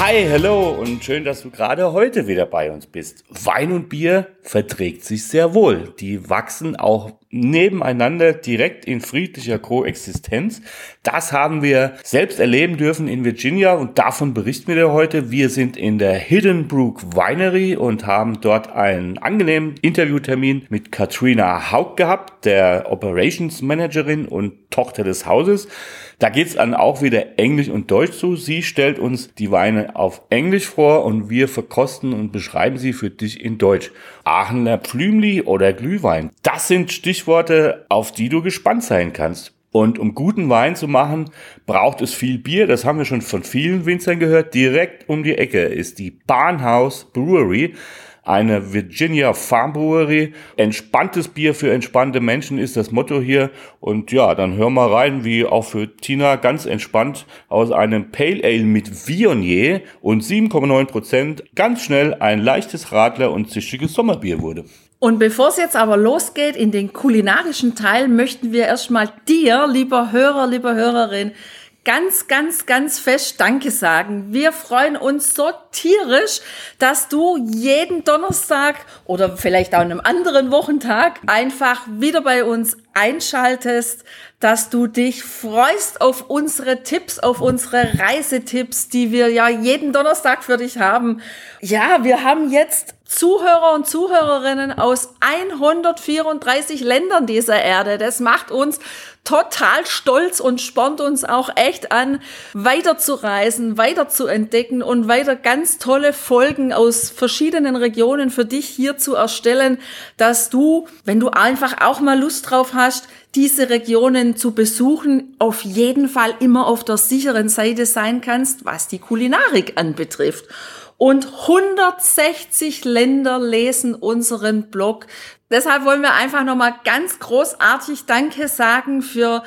Hi, hello und schön, dass du gerade heute wieder bei uns bist. Wein und Bier verträgt sich sehr wohl. Die wachsen auch nebeneinander direkt in friedlicher Koexistenz. Das haben wir selbst erleben dürfen in Virginia und davon berichten wir heute. Wir sind in der Hidden Brook Winery und haben dort einen angenehmen Interviewtermin mit Katrina Haug gehabt, der Operations Managerin und Tochter des Hauses. Da geht's dann auch wieder Englisch und Deutsch zu. Sie stellt uns die Weine auf Englisch vor und wir verkosten und beschreiben sie für dich in Deutsch. Aachener Pflümli oder Glühwein. Das sind Stichworte, auf die du gespannt sein kannst. Und um guten Wein zu machen, braucht es viel Bier. Das haben wir schon von vielen Winzern gehört. Direkt um die Ecke ist die Barnhouse Brewery eine Virginia Farm Brewery. Entspanntes Bier für entspannte Menschen ist das Motto hier. Und ja, dann hör mal rein, wie auch für Tina ganz entspannt aus einem Pale Ale mit Viognier und 7,9 Prozent ganz schnell ein leichtes Radler und zischiges Sommerbier wurde. Und bevor es jetzt aber losgeht in den kulinarischen Teil, möchten wir erstmal dir, lieber Hörer, lieber Hörerin, ganz, ganz, ganz fest Danke sagen. Wir freuen uns so tierisch, dass du jeden Donnerstag oder vielleicht auch an einem anderen Wochentag einfach wieder bei uns einschaltest, dass du dich freust auf unsere Tipps, auf unsere Reisetipps, die wir ja jeden Donnerstag für dich haben. Ja, wir haben jetzt Zuhörer und Zuhörerinnen aus 134 Ländern dieser Erde. Das macht uns total stolz und spornt uns auch echt an, weiter zu reisen, weiter zu entdecken und weiter ganz tolle Folgen aus verschiedenen Regionen für dich hier zu erstellen, dass du, wenn du einfach auch mal Lust drauf hast, diese Regionen zu besuchen, auf jeden Fall immer auf der sicheren Seite sein kannst, was die Kulinarik anbetrifft. Und 160 Länder lesen unseren Blog. Deshalb wollen wir einfach nochmal ganz großartig Danke sagen für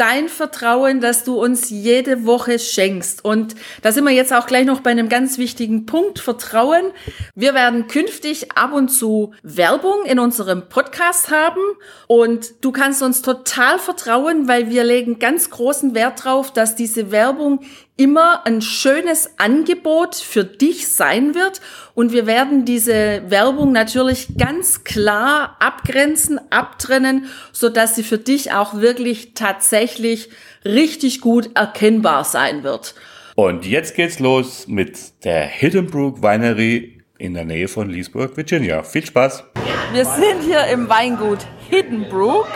dein Vertrauen, das du uns jede Woche schenkst. Und da sind wir jetzt auch gleich noch bei einem ganz wichtigen Punkt, Vertrauen. Wir werden künftig ab und zu Werbung in unserem Podcast haben und du kannst uns total vertrauen, weil wir legen ganz großen Wert drauf, dass diese Werbung immer ein schönes Angebot für dich sein wird und wir werden diese Werbung natürlich ganz klar abgrenzen, abtrennen, so dass sie für dich auch wirklich tatsächlich richtig gut erkennbar sein wird. Und jetzt geht's los mit der Hiddenbrook Winery in der Nähe von Leesburg, Virginia. Viel Spaß! Wir sind hier im Weingut Hiddenbrook.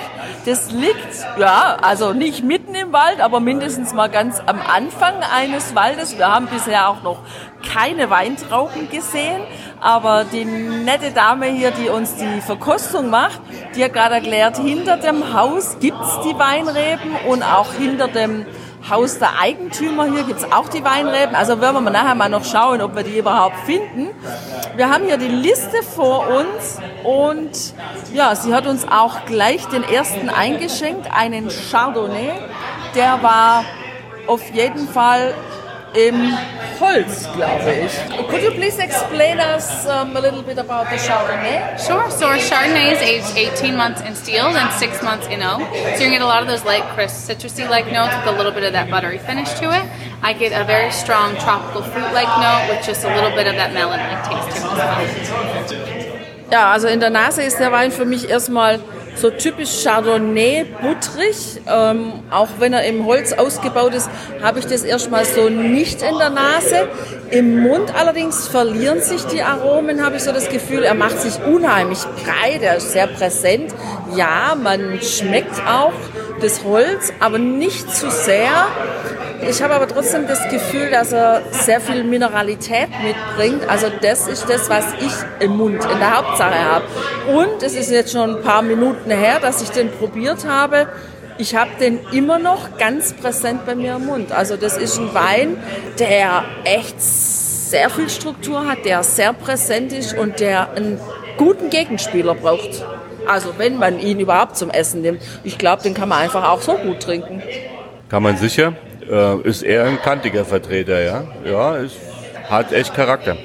Das liegt, ja, also nicht mitten im Wald, aber mindestens mal ganz am Anfang eines Waldes. Wir haben bisher auch noch keine Weintrauben gesehen, aber die nette Dame hier, die uns die Verkostung macht, die hat gerade erklärt, hinter dem Haus gibt's die Weinreben und auch hinter dem Haus der Eigentümer. Hier gibt's auch die Weinreben. Also werden wir nachher mal noch schauen, ob wir die überhaupt finden. Wir haben hier die Liste vor uns und ja, sie hat uns auch gleich den ersten eingeschenkt, einen Chardonnay. Der war auf jeden Fall im Holz, glaube ich. Could you please explain us um, a little bit about the Chardonnay? Sure. So our Chardonnay is aged 18 months in steel and 6 months in oak. So you get a lot of those light, crisp, citrusy-like notes with a little bit of that buttery finish to it. I get a very strong tropical fruit-like note with just a little bit of that melon-like taste to it. Ja, also in der Nase ist der Wein für mich erstmal so typisch Chardonnay, butterig. Ähm, auch wenn er im Holz ausgebaut ist, habe ich das erstmal so nicht in der Nase. Im Mund allerdings verlieren sich die Aromen, habe ich so das Gefühl. Er macht sich unheimlich breit, er ist sehr präsent. Ja, man schmeckt auch das Holz, aber nicht zu sehr. Ich habe aber trotzdem das Gefühl, dass er sehr viel Mineralität mitbringt. Also das ist das, was ich im Mund in der Hauptsache habe. Und es ist jetzt schon ein paar Minuten her, dass ich den probiert habe. Ich habe den immer noch ganz präsent bei mir im Mund. Also das ist ein Wein, der echt sehr viel Struktur hat, der sehr präsent ist und der ein guten Gegenspieler braucht. Also wenn man ihn überhaupt zum Essen nimmt. Ich glaube, den kann man einfach auch so gut trinken. Kann man sicher. Äh, ist eher ein kantiger Vertreter, ja. Ja, ist, hat echt Charakter.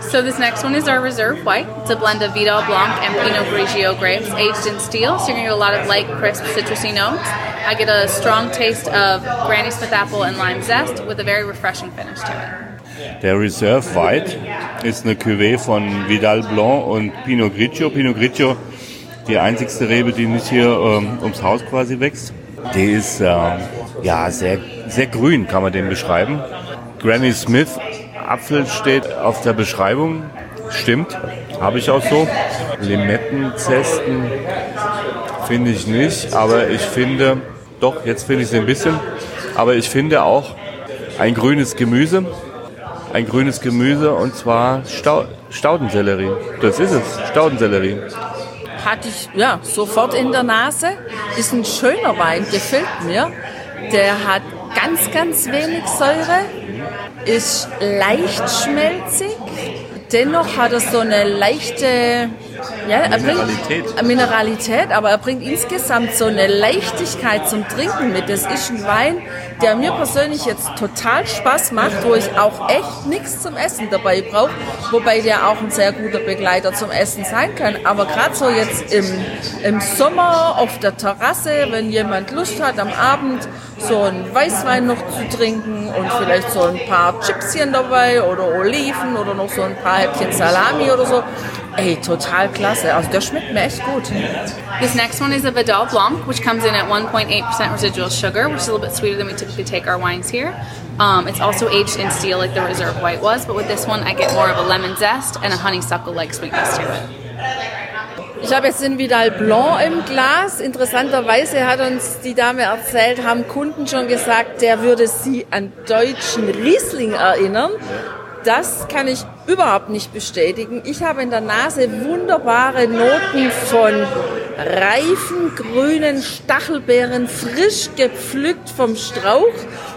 So this next one is our Reserve White. It's a blend of Vidal Blanc and Pinot Grigio grapes aged in steel. So you're going to get a lot of light, crisp, citrusy notes. I get a strong taste of Granny Smith apple and lime zest with a very refreshing finish to it. Der Reserve White ist eine Cuvée von Vidal Blanc und Pinot Grigio. Pinot Grigio, die einzigste Rebe, die nicht hier ähm, ums Haus quasi wächst. Die ist äh, ja sehr, sehr grün, kann man den beschreiben. Granny Smith Apfel steht auf der Beschreibung. Stimmt, habe ich auch so. Limettenzesten finde ich nicht, aber ich finde, doch, jetzt finde ich sie ein bisschen, aber ich finde auch ein grünes Gemüse, ein grünes Gemüse und zwar Stau Staudensellerie. Das ist es, Staudensellerie. Hatte ich ja sofort in der Nase. Ist ein schöner Wein, gefällt mir. Der hat ganz, ganz wenig Säure, ist leicht schmelzig. Dennoch hat er so eine leichte ja, er Mineralität. Bringt, Mineralität, aber er bringt insgesamt so eine Leichtigkeit zum Trinken mit. Das ist ein Wein, der mir persönlich jetzt total Spaß macht, wo ich auch echt nichts zum Essen dabei brauche, wobei der auch ein sehr guter Begleiter zum Essen sein kann. Aber gerade so jetzt im, im Sommer auf der Terrasse, wenn jemand Lust hat, am Abend so einen Weißwein noch zu trinken und vielleicht so ein paar Chipschen dabei oder Oliven oder noch so ein paar Häppchen Salami oder so, Ey, total klasse. Also der schmeckt mir echt gut. This next one is a Vidal Blanc, which comes in at 1.8% residual sugar, which is a little bit sweeter than we typically take our wines here. Um, it's also aged in steel like the Reserve White was, but with this one I get more of a lemon zest and a honeysuckle-like sweetness to it. Ich habe jetzt den Vidal Blanc im Glas. Interessanterweise hat uns die Dame erzählt, haben Kunden schon gesagt, der würde sie an deutschen Riesling erinnern. Das kann ich überhaupt nicht bestätigen. Ich habe in der Nase wunderbare Noten von reifen grünen Stachelbeeren, frisch gepflückt vom Strauch.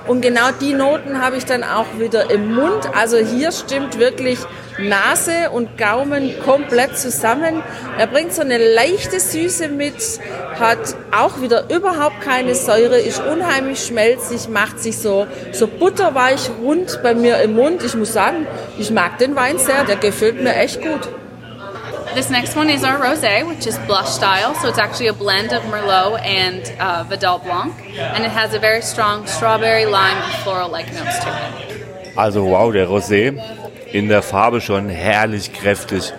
Und genau die Noten habe ich dann auch wieder im Mund. Also hier stimmt wirklich Nase und Gaumen komplett zusammen. Er bringt so eine leichte Süße mit, hat auch wieder überhaupt keine Säure, ist unheimlich schmelzig, macht sich so, so butterweich rund bei mir im Mund. Ich muss sagen, ich mag den Wein sehr, der gefällt mir echt gut. This next one is our rosé, which is blush style. So it's actually a blend of Merlot and uh, Vidal Blanc, and it has a very strong strawberry, lime, and floral-like notes to it. Also wow, der Rosé in der Farbe schon herrlich kräftig.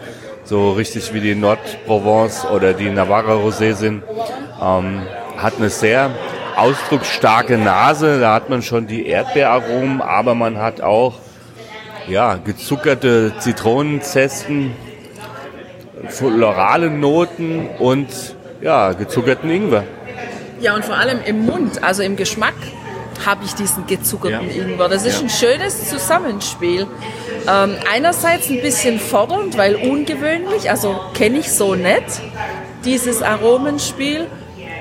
So richtig wie die Nord-Provence oder die Navarra Rosé sind. Ähm, hat eine sehr ausdrucksstarke Nase. Da hat man schon die Erdbeeraromen, aber man hat auch ja, gezuckerte Zitronenzesten, florale Noten und ja, gezuckerten Ingwer. Ja, und vor allem im Mund, also im Geschmack habe ich diesen gezuckerten Ja. Ingwer. Das ist Ja. ein schönes Zusammenspiel. Ähm, einerseits ein bisschen fordernd, weil ungewöhnlich, also kenne ich so nicht, dieses Aromenspiel.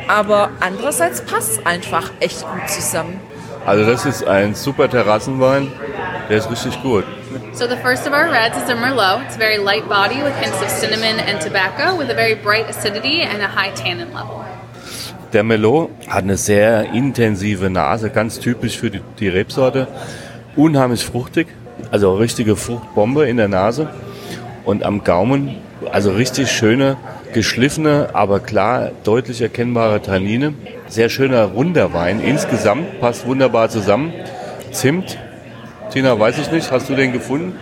Aber andererseits passt es einfach echt gut zusammen. Also das ist ein super Terrassenwein. Der ist richtig gut. So the first of our reds is a Merlot. It's very light body with hints of cinnamon and tobacco, with a very bright acidity and a high tannin level. Der Merlot hat eine sehr intensive Nase, ganz typisch für die, die Rebsorte. Unheimlich fruchtig, also richtige Fruchtbombe in der Nase. Und am Gaumen, also richtig schöne, geschliffene, aber klar deutlich erkennbare Tannine. Sehr schöner runder Wein. Insgesamt passt wunderbar zusammen. Zimt, Tina, weiß ich nicht, hast du den gefunden?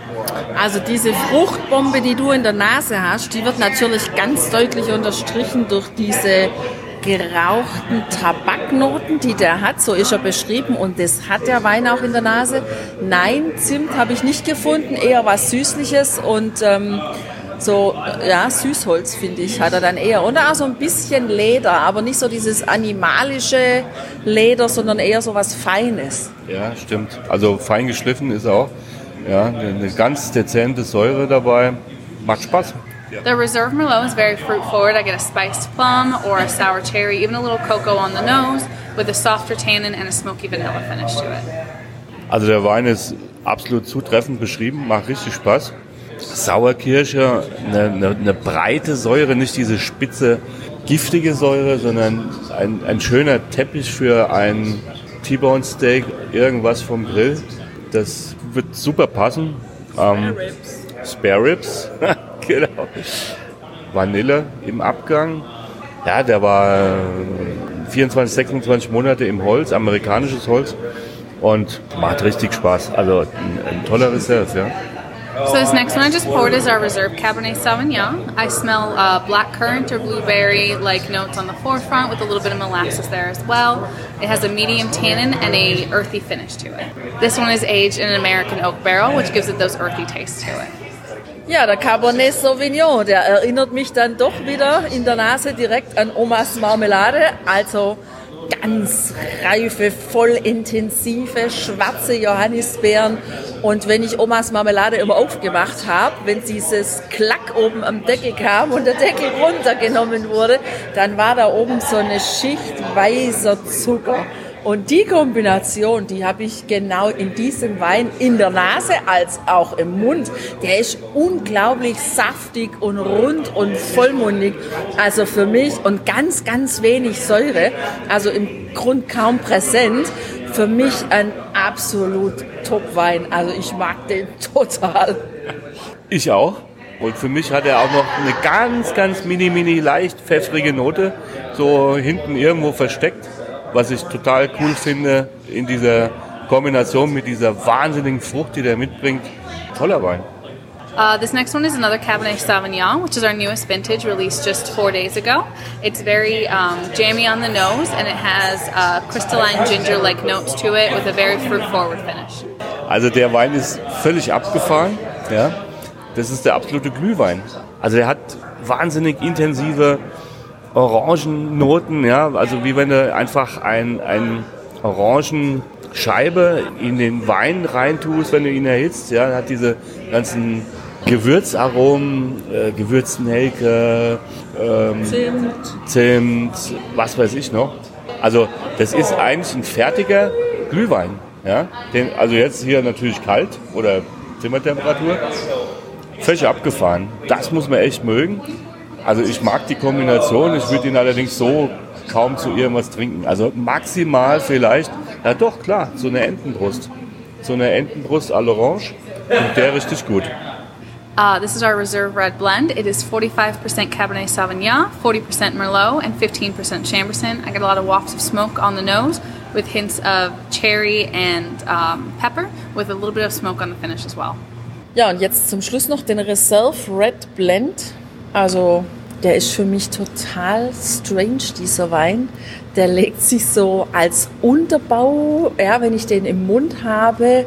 Also diese Fruchtbombe, die du in der Nase hast, die wird natürlich ganz deutlich unterstrichen durch diese gerauchten Tabaknoten, die der hat. So ist er beschrieben und das hat der Wein auch in der Nase. Nein, Zimt habe ich nicht gefunden, eher was Süßliches und ähm, so, ja, Süßholz finde ich, hat er dann eher. Und auch so ein bisschen Leder, aber nicht so dieses animalische Leder, sondern eher so was Feines. Ja, stimmt. Also fein geschliffen ist auch. Ja, eine ganz dezente Säure dabei. Macht Spaß. The Reserve Merlot is very fruit forward. I get a spiced plum or a sour cherry, even a little cocoa on the nose, with a softer tannin and a smoky vanilla finish to it. Also der Wein ist absolut zutreffend beschrieben, macht richtig Spaß. Sauerkirsche, eine, eine, eine breite Säure, nicht diese spitze, giftige Säure, sondern ein, ein schöner Teppich für ein T-Bone Steak, irgendwas vom Grill. Das wird super passen. Ähm, Spare Ribs, genau. Vanille im Abgang. Ja, der war 24, 26 Monate im Holz, amerikanisches Holz und macht richtig Spaß. Also ein, ein toller Reserve, ja. So this next one I just poured is our Reserve Cabernet Sauvignon. I smell uh, black currant or blueberry-like notes on the forefront with a little bit of molasses there as well. It has a medium tannin and a earthy finish to it. This one is aged in an American oak barrel, which gives it those earthy tastes to it. Ja, der Cabernet Sauvignon, der erinnert mich dann doch wieder in der Nase direkt an Omas Marmelade. Also ganz reife, voll intensive, schwarze Johannisbeeren. Und wenn ich Omas Marmelade immer aufgemacht habe, wenn dieses Klack oben am Deckel kam und der Deckel runtergenommen wurde, dann war da oben so eine Schicht weißer Zucker. Und die Kombination, die habe ich genau in diesem Wein in der Nase als auch im Mund. Der ist unglaublich saftig und rund und vollmundig. Also für mich und ganz, ganz wenig Säure. Also im Grund kaum präsent. Für mich ein absolut Top-Wein. Also ich mag den total. Ich auch. Und für mich hat er auch noch eine ganz, ganz mini, mini leicht pfeffrige Note, so hinten irgendwo versteckt was ich total cool finde in dieser Kombination mit dieser wahnsinnigen Frucht, die der mitbringt. Toller Wein. Uh, this next one is another Cabernet Sauvignon, which is our newest vintage, released just four days ago. It's very um, jammy on the nose, and it has uh, crystalline ginger-like notes to it with a very fruit-forward finish. Also der Wein ist völlig abgefahren. Ja, das ist der absolute Glühwein. Also der hat wahnsinnig intensive Orangennoten, ja, also wie wenn du einfach ein, ein Orangenscheibe in den Wein reintust, wenn du ihn erhitzt, ja, hat diese ganzen Gewürzaromen, äh, Gewürznelke, ähm, Zimt. Zimt, was weiß ich noch. Also das ist eigentlich ein fertiger Glühwein. Ja? Den, also jetzt hier natürlich kalt oder Zimmertemperatur. Völlig abgefahren. Das muss man echt mögen. Also ich mag die Kombination, ich würde ihn allerdings so kaum zu irgendwas trinken. Also maximal vielleicht, ja doch klar, so eine Entenbrust. So eine Entenbrust à l'orange und der richtig gut. Uh, this is our reserve red blend. It is 45% Cabernet Sauvignon, 40% Merlot, and 15% Chamberson. I get a lot of wafts of smoke on the nose with hints of cherry and um, pepper, with a little bit of smoke on the finish as well. Ja, und jetzt zum Schluss noch den Reserve Red Blend. Also der ist für mich total strange, dieser Wein. Der legt sich so als Unterbau, ja, wenn ich den im Mund habe,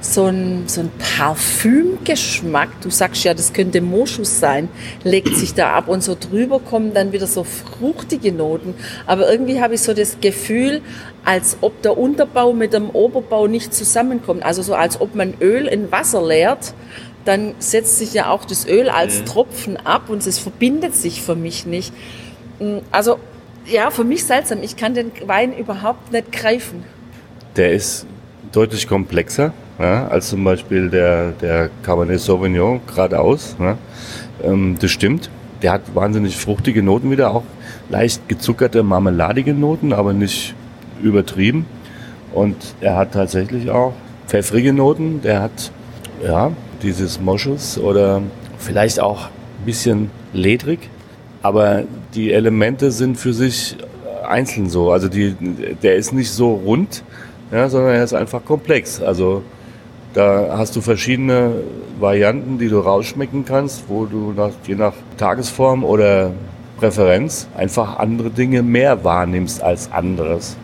so ein, so ein Parfümgeschmack. Du sagst ja, das könnte Moschus sein, legt sich da ab und so drüber kommen dann wieder so fruchtige Noten. Aber irgendwie habe ich so das Gefühl, als ob der Unterbau mit dem Oberbau nicht zusammenkommt. Also so als ob man Öl in Wasser leert dann setzt sich ja auch das Öl als Tropfen ab und es verbindet sich für mich nicht. Mm, also ja, für mich seltsam. Ich kann den Wein überhaupt nicht greifen. Der ist deutlich komplexer ja, als zum Beispiel der, der Cabernet Sauvignon geradeaus. Ja. Ähm, das stimmt. Der hat wahnsinnig fruchtige Noten wieder, auch leicht gezuckerte, marmeladige Noten, aber nicht übertrieben. Und er hat tatsächlich auch pfeffrige Noten. Der hat ja, dieses Moschus oder vielleicht auch ein bisschen ledrig. Aber die Elemente sind für sich einzeln so. Also die, der ist nicht so rund, ja, sondern er ist einfach komplex. Also da hast du verschiedene Varianten, die du rausschmecken kannst, wo du nach, je nach Tagesform oder Präferenz einfach andere Dinge mehr wahrnimmst als anderes.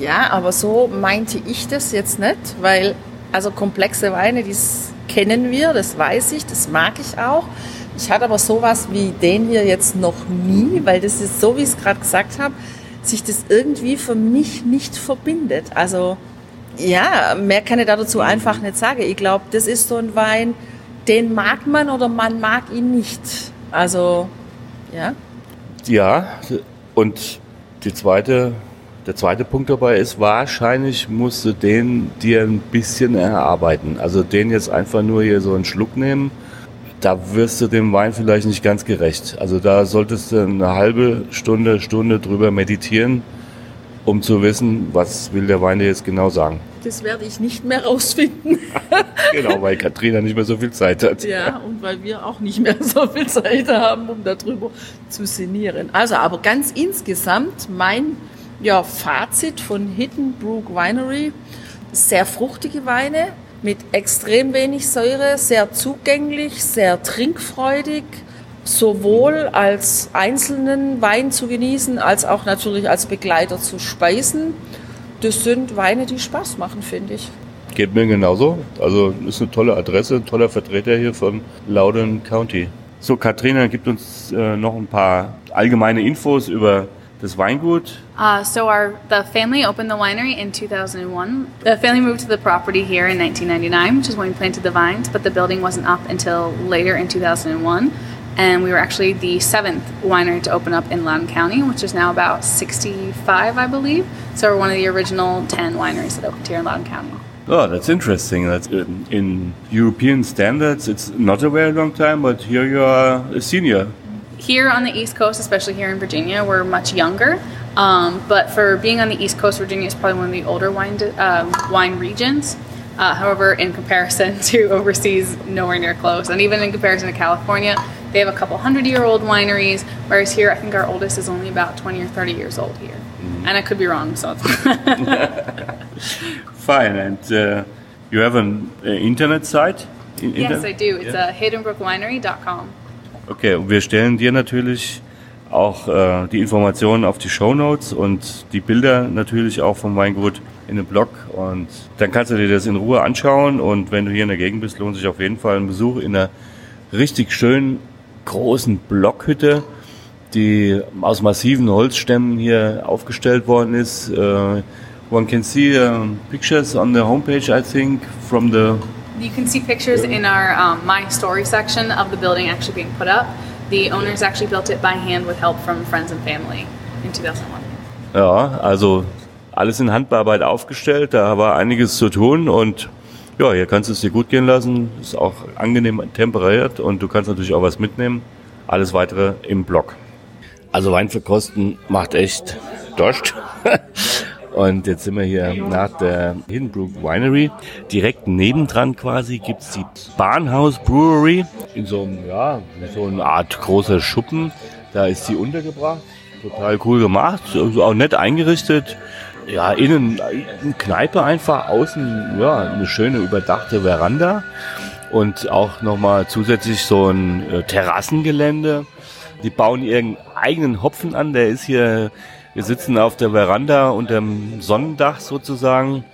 Ja, aber so meinte ich das jetzt nicht, weil also komplexe Weine, die kennen wir, das weiß ich, das mag ich auch. Ich hatte aber sowas wie den hier jetzt noch nie, weil das ist so, wie ich es gerade gesagt habe, sich das irgendwie für mich nicht verbindet. Also ja, mehr kann ich dazu einfach nicht sagen. Ich glaube, das ist so ein Wein, den mag man oder man mag ihn nicht. Also ja. Ja, und die zweite der zweite Punkt dabei ist, wahrscheinlich musst du den dir ein bisschen erarbeiten. Also den jetzt einfach nur hier so einen Schluck nehmen, da wirst du dem Wein vielleicht nicht ganz gerecht. Also da solltest du eine halbe Stunde, Stunde drüber meditieren, um zu wissen, was will der Wein dir jetzt genau sagen. Das werde ich nicht mehr rausfinden. genau, weil Katrina nicht mehr so viel Zeit hat. Ja, und weil wir auch nicht mehr so viel Zeit haben, um darüber zu sinnieren. Also, aber ganz insgesamt mein ja, Fazit von Hidden Brook Winery, sehr fruchtige Weine mit extrem wenig Säure, sehr zugänglich, sehr trinkfreudig, sowohl als einzelnen Wein zu genießen, als auch natürlich als Begleiter zu speisen. Das sind Weine, die Spaß machen, finde ich. Geht mir genauso. Also ist eine tolle Adresse, ein toller Vertreter hier von Loudon County. So, Katrina gibt uns äh, noch ein paar allgemeine Infos über das Weingut. Uh, so our the family opened the winery in 2001. The family moved to the property here in 1999, which is when we planted the vines, but the building wasn't up until later in 2001. And we were actually the seventh winery to open up in Loudoun County, which is now about 65, I believe. So we're one of the original 10 wineries that opened here in Loudoun County. Oh, that's interesting. That's in, in European standards, it's not a very long time, but here you are a senior. Here on the East Coast, especially here in Virginia, we're much younger. Um, but for being on the East Coast, Virginia is probably one of the older wine um, wine regions. Uh, however, in comparison to overseas, nowhere near close. And even in comparison to California, they have a couple hundred year old wineries, whereas here, I think our oldest is only about 20 or 30 years old here. Mm-hmm. And I could be wrong, so. Fine. And uh, you have an uh, internet site? In, yes, I do. It's yeah. uh, hiddenbrookwinery.com. Okay, und wir stellen dir natürlich auch äh, die Informationen auf die Show Notes und die Bilder natürlich auch vom Weingut in den Blog. Und dann kannst du dir das in Ruhe anschauen. Und wenn du hier in der Gegend bist, lohnt sich auf jeden Fall ein Besuch in einer richtig schönen großen Blockhütte, die aus massiven Holzstämmen hier aufgestellt worden ist. Uh, one can see uh, pictures on the homepage, I think, from the You can see pictures in our um, My Story section of the building actually being put up. The owners actually built it by hand with help from friends and family in 2001. Ja, also alles in Handbearbeit aufgestellt, da war einiges zu tun und ja, hier kannst du es dir gut gehen lassen, ist auch angenehm temperiert und du kannst natürlich auch was mitnehmen. Alles weitere im Blog. Also Wein verkosten macht echt Dost. Und jetzt sind wir hier nach der Hiddenbrook Winery. Direkt nebendran quasi gibt's die Bahnhaus Brewery in so einem, ja, so eine Art großer Schuppen. Da ist sie untergebracht. Total cool gemacht, also auch nett eingerichtet. Ja, innen eine Kneipe einfach, außen ja, eine schöne überdachte Veranda und auch nochmal zusätzlich so ein äh, Terrassengelände. Die bauen ihren eigenen Hopfen an, der ist hier wir sitzen auf der Veranda unter dem Sonnendach sozusagen.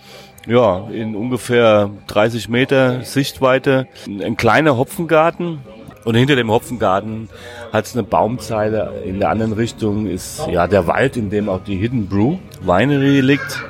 Ja, in ungefähr 30 Meter Sichtweite. Ein kleiner Hopfengarten. Und hinter dem Hopfengarten hat es eine Baumzeile. In der anderen Richtung ist ja der Wald, in dem auch die Hidden Brew Winery liegt.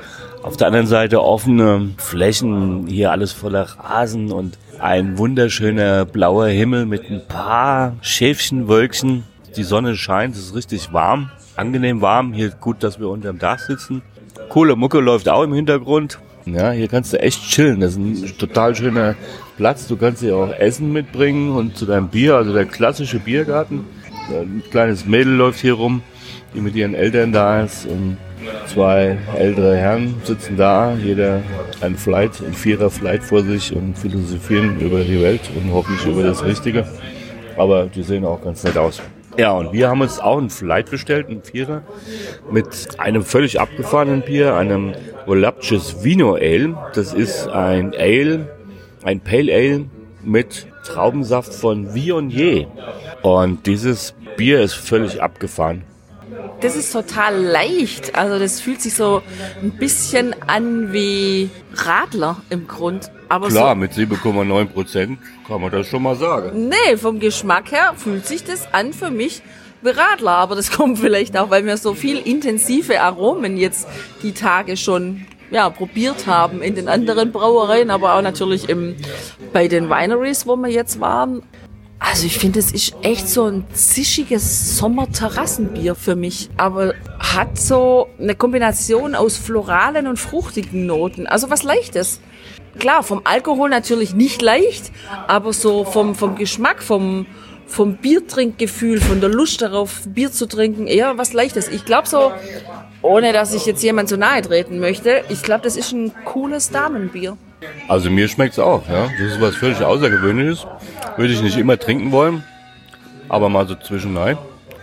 Auf der anderen Seite offene Flächen, hier alles voller Rasen und ein wunderschöner blauer Himmel mit ein paar Schäfchenwölkchen. Die Sonne scheint, es ist richtig warm angenehm warm. Hier gut, dass wir unterm Dach sitzen. Coole Mucke läuft auch im Hintergrund. Ja, hier kannst du echt chillen. Das ist ein total schöner Platz. Du kannst hier auch Essen mitbringen und zu deinem Bier, also der klassische Biergarten. Ein kleines Mädel läuft hier rum, die mit ihren Eltern da ist. Und zwei ältere Herren sitzen da, jeder ein Flight, ein Vierer Flight vor sich und philosophieren über die Welt und hoffentlich über das Richtige. Aber die sehen auch ganz nett aus. Ja, und wir haben uns auch ein Flight bestellt, ein Vierer, mit einem völlig abgefahrenen Bier, einem Voluptuous Vino Ale. Das ist ein Ale, ein Pale Ale mit Traubensaft von Viognier. Und dieses Bier ist völlig abgefahren das ist total leicht. Also das fühlt sich so ein bisschen an wie Radler im Grund. Aber Klar, so, mit 7,9 Prozent kann man das schon mal sagen. Nee, vom Geschmack her fühlt sich das an für mich wie Radler. Aber das kommt vielleicht auch, weil wir so viel intensive Aromen jetzt die Tage schon ja, probiert haben in den anderen Brauereien, aber auch natürlich im, bei den Wineries, wo wir jetzt waren. Also ich finde, es ist echt so ein zischiges Sommerterrassenbier für mich, aber hat so eine Kombination aus floralen und fruchtigen Noten. Also was leichtes. klar, vom Alkohol natürlich nicht leicht, aber so vom, vom Geschmack, vom, vom Biertrinkgefühl, von der Lust darauf, Bier zu trinken, eher was Leichtes. Ich glaube so, ohne dass ich jetzt jemand so nahe treten möchte, ich glaube, das ist ein cooles Damenbier. Also mir schmeckt es auch, ja. Das ist was völlig Außergewöhnliches. Würde ich nicht immer trinken wollen, aber mal so zwischendurch.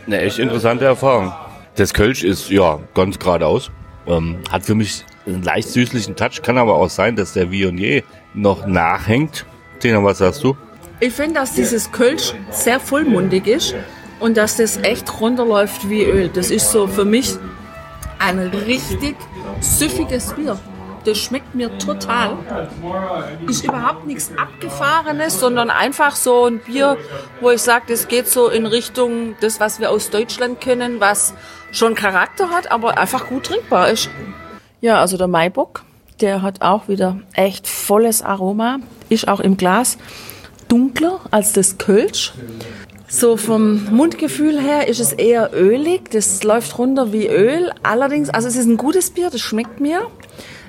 Eine echt interessante Erfahrung. Das Kölsch ist, ja, ganz geradeaus. Ähm, hat für mich einen leicht süßlichen Touch, kann aber auch sein, dass der Viognier noch nachhängt. Tina, was sagst du? Ich finde, dass dieses Kölsch sehr vollmundig ist und dass das echt runterläuft wie Öl. Das ist so für mich ein richtig süffiges Bier. Das schmeckt mir total. Ist überhaupt nichts Abgefahrenes, sondern einfach so ein Bier, wo ich sage, das geht so in Richtung das, was wir aus Deutschland kennen, was schon Charakter hat, aber einfach gut trinkbar ist. Ja, also der Maibock, der hat auch wieder echt volles Aroma, ist auch im Glas dunkler als das Kölsch. So vom Mundgefühl her ist es eher ölig, das läuft runter wie Öl. Allerdings, also es ist ein gutes Bier, das schmeckt mir.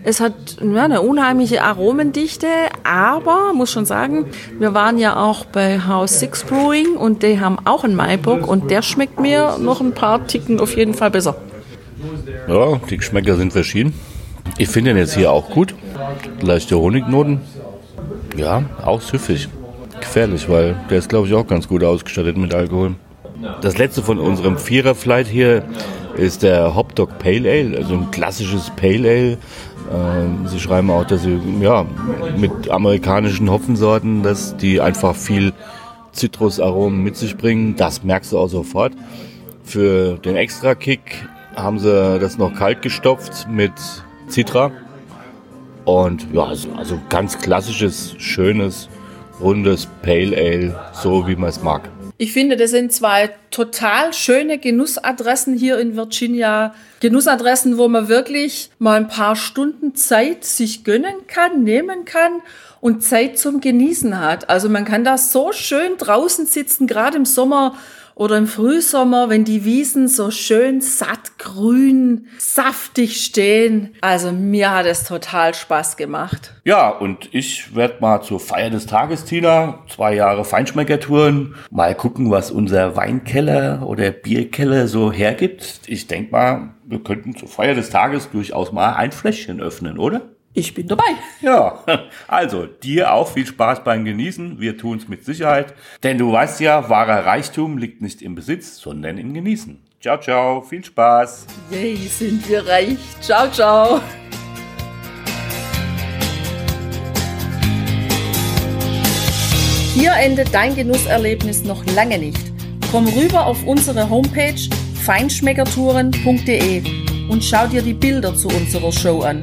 Es hat ja, eine unheimliche Aromendichte, aber muss schon sagen, wir waren ja auch bei House Six Brewing und die haben auch einen Maibock und der schmeckt mir noch ein paar Ticken auf jeden Fall besser. Ja, die Geschmäcker sind verschieden. Ich finde den jetzt hier auch gut. Leichte Honignoten. Ja, auch süffig. Gefährlich, weil der ist, glaube ich, auch ganz gut ausgestattet mit Alkohol. Das letzte von unserem Vierer-Flight hier ist der Hop Dog Pale Ale, also ein klassisches Pale Ale. Ähm, sie schreiben auch, dass sie ja, mit amerikanischen Hopfensorten, dass die einfach viel Zitrusaromen mit sich bringen. Das merkst du auch sofort. Für den Extra-Kick haben sie das noch kalt gestopft mit Citra. Und ja, also, also ganz klassisches, schönes, rundes Pale Ale, so wie man es mag. Ich finde, das sind zwei total schöne Genussadressen hier in Virginia. Genussadressen, wo man wirklich mal ein paar Stunden Zeit sich gönnen kann, nehmen kann und Zeit zum Genießen hat. Also man kann da so schön draußen sitzen, gerade im Sommer oder im Frühsommer, wenn die Wiesen so schön satt grün, saftig stehen. Also mir hat es total Spaß gemacht. Ja, und ich werde mal zur Feier des Tages, Tina, zwei Jahre Feinschmeckertouren, mal gucken, was unser Weinkeller oder Bierkeller so hergibt. Ich denke mal, wir könnten zur Feier des Tages durchaus mal ein Fläschchen öffnen, oder? Ich bin dabei. Ja, also dir auch viel Spaß beim Genießen. Wir tun es mit Sicherheit. Denn du weißt ja, wahrer Reichtum liegt nicht im Besitz, sondern im Genießen. Ciao, ciao, viel Spaß. Yay, sind wir reich. Ciao, ciao. Hier endet dein Genusserlebnis noch lange nicht. Komm rüber auf unsere Homepage feinschmeckertouren.de und schau dir die Bilder zu unserer Show an.